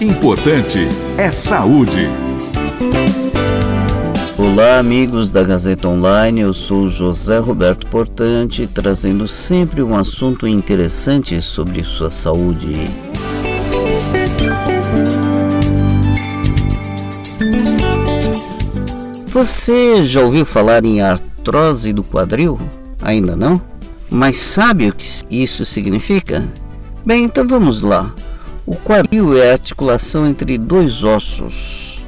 Importante é saúde. Olá, amigos da Gazeta Online. Eu sou José Roberto Portante, trazendo sempre um assunto interessante sobre sua saúde. Você já ouviu falar em artrose do quadril? Ainda não? Mas sabe o que isso significa? Bem, então vamos lá. O quadril é a articulação entre dois ossos.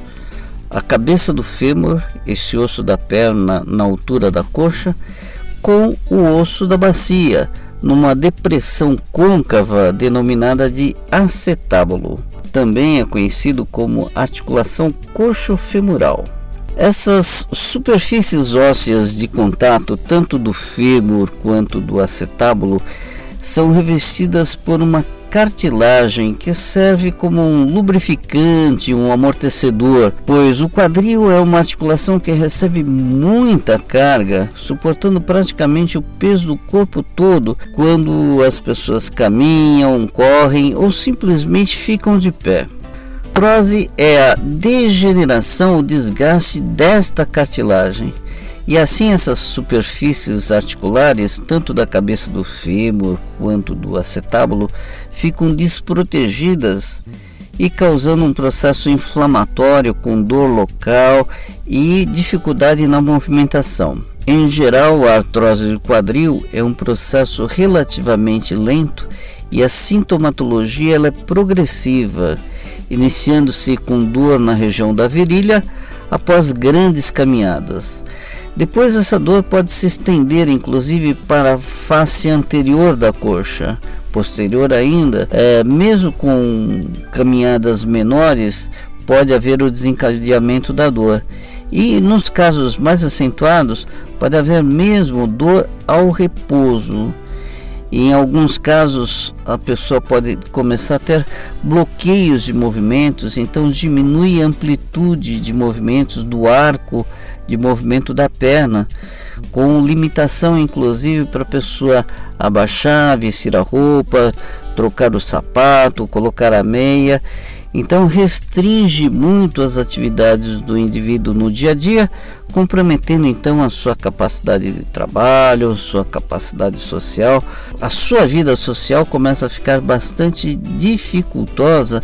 A cabeça do fêmur, esse osso da perna na altura da coxa, com o osso da bacia, numa depressão côncava denominada de acetábulo. Também é conhecido como articulação coxo-femoral. Essas superfícies ósseas de contato, tanto do fêmur quanto do acetábulo, são revestidas por uma cartilagem que serve como um lubrificante, um amortecedor, pois o quadril é uma articulação que recebe muita carga, suportando praticamente o peso do corpo todo quando as pessoas caminham, correm ou simplesmente ficam de pé. Artrose é a degeneração ou desgaste desta cartilagem. E assim essas superfícies articulares, tanto da cabeça do fêmur quanto do acetábulo, ficam desprotegidas e causando um processo inflamatório com dor local e dificuldade na movimentação. Em geral, a artrose do quadril é um processo relativamente lento e a sintomatologia ela é progressiva, iniciando-se com dor na região da virilha após grandes caminhadas. Depois essa dor pode se estender inclusive para a face anterior da coxa. Posterior ainda, é, mesmo com caminhadas menores, pode haver o desencadeamento da dor. E nos casos mais acentuados, pode haver mesmo dor ao repouso. Em alguns casos, a pessoa pode começar a ter bloqueios de movimentos, então diminui a amplitude de movimentos do arco de movimento da perna, com limitação inclusive para a pessoa abaixar, vestir a roupa, trocar o sapato, colocar a meia. Então restringe muito as atividades do indivíduo no dia a dia, comprometendo então a sua capacidade de trabalho, sua capacidade social. A sua vida social começa a ficar bastante dificultosa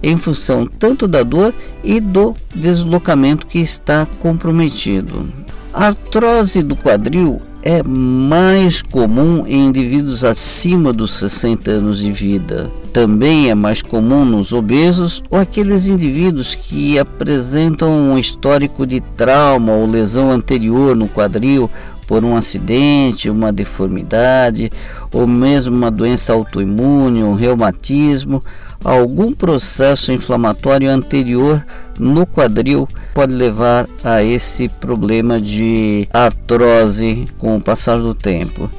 em função tanto da dor e do deslocamento que está comprometido. A artrose do quadril é mais comum em indivíduos acima dos 60 anos de vida. Também é mais comum nos obesos ou aqueles indivíduos que apresentam um histórico de trauma ou lesão anterior no quadril por um acidente, uma deformidade ou mesmo uma doença autoimune, um reumatismo algum processo inflamatório anterior no quadril pode levar a esse problema de artrose com o passar do tempo.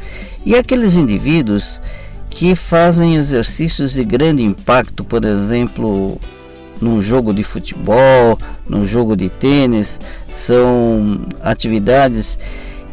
E aqueles indivíduos que fazem exercícios de grande impacto, por exemplo, num jogo de futebol, num jogo de tênis, são atividades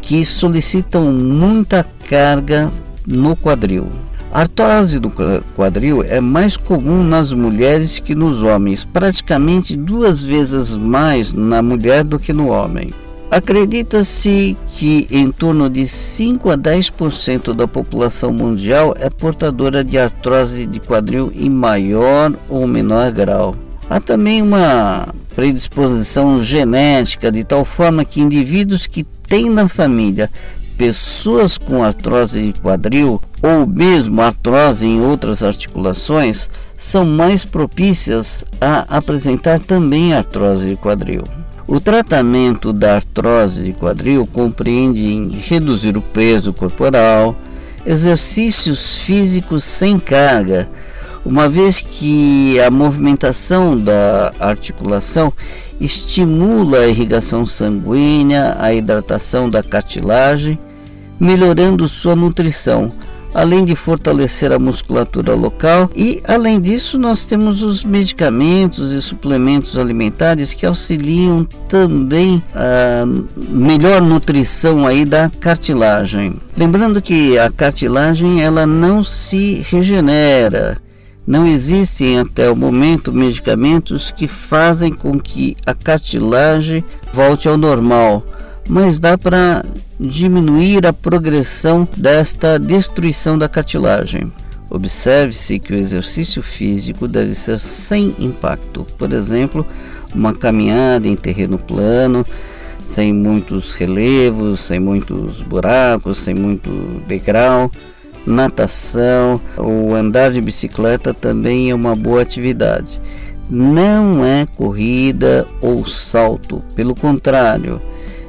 que solicitam muita carga no quadril. Artrose do quadril é mais comum nas mulheres que nos homens, praticamente duas vezes mais na mulher do que no homem. Acredita-se que em torno de 5 a 10% da população mundial é portadora de artrose de quadril em maior ou menor grau. Há também uma predisposição genética de tal forma que indivíduos que têm na família pessoas com artrose de quadril ou mesmo artrose em outras articulações são mais propícias a apresentar também artrose de quadril. O tratamento da artrose de quadril compreende reduzir o peso corporal, exercícios físicos sem carga, uma vez que a movimentação da articulação estimula a irrigação sanguínea, a hidratação da cartilagem, melhorando sua nutrição, além de fortalecer a musculatura local. E além disso nós temos os medicamentos e suplementos alimentares que auxiliam também a melhor nutrição aí da cartilagem. Lembrando que a cartilagem ela não se regenera, Não existem até o momento medicamentos que fazem com que a cartilagem volte ao normal, mas dá para diminuir a progressão desta destruição da cartilagem. Observe-se que o exercício físico deve ser sem impacto, por exemplo, uma caminhada em terreno plano, sem muitos relevos, sem muitos buracos, sem muito degrau. Natação ou andar de bicicleta também é uma boa atividade. Não é corrida ou salto, pelo contrário,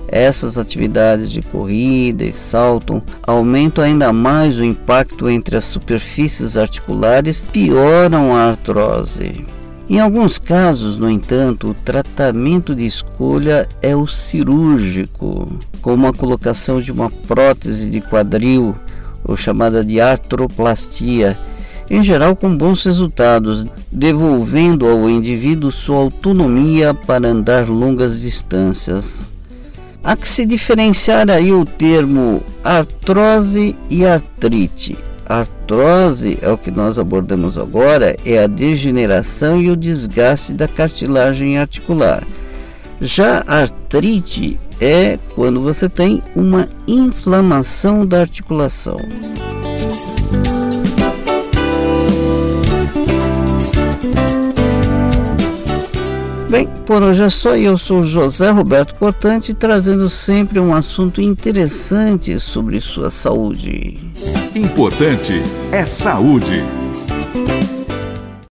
essas atividades de corrida e salto aumentam ainda mais o impacto entre as superfícies articulares, pioram a artrose. Em alguns casos, no entanto, o tratamento de escolha é o cirúrgico, como a colocação de uma prótese de quadril, ou chamada de artroplastia, em geral com bons resultados, devolvendo ao indivíduo sua autonomia para andar longas distâncias. Há que se diferenciar aí o termo artrose e artrite. Artrose é o que nós abordamos agora, é a degeneração e o desgaste da cartilagem articular. Já artrite é quando você tem uma inflamação da articulação. Bem, por hoje é só. Eu sou José Roberto Portante, trazendo sempre um assunto interessante sobre sua saúde. Importante é saúde.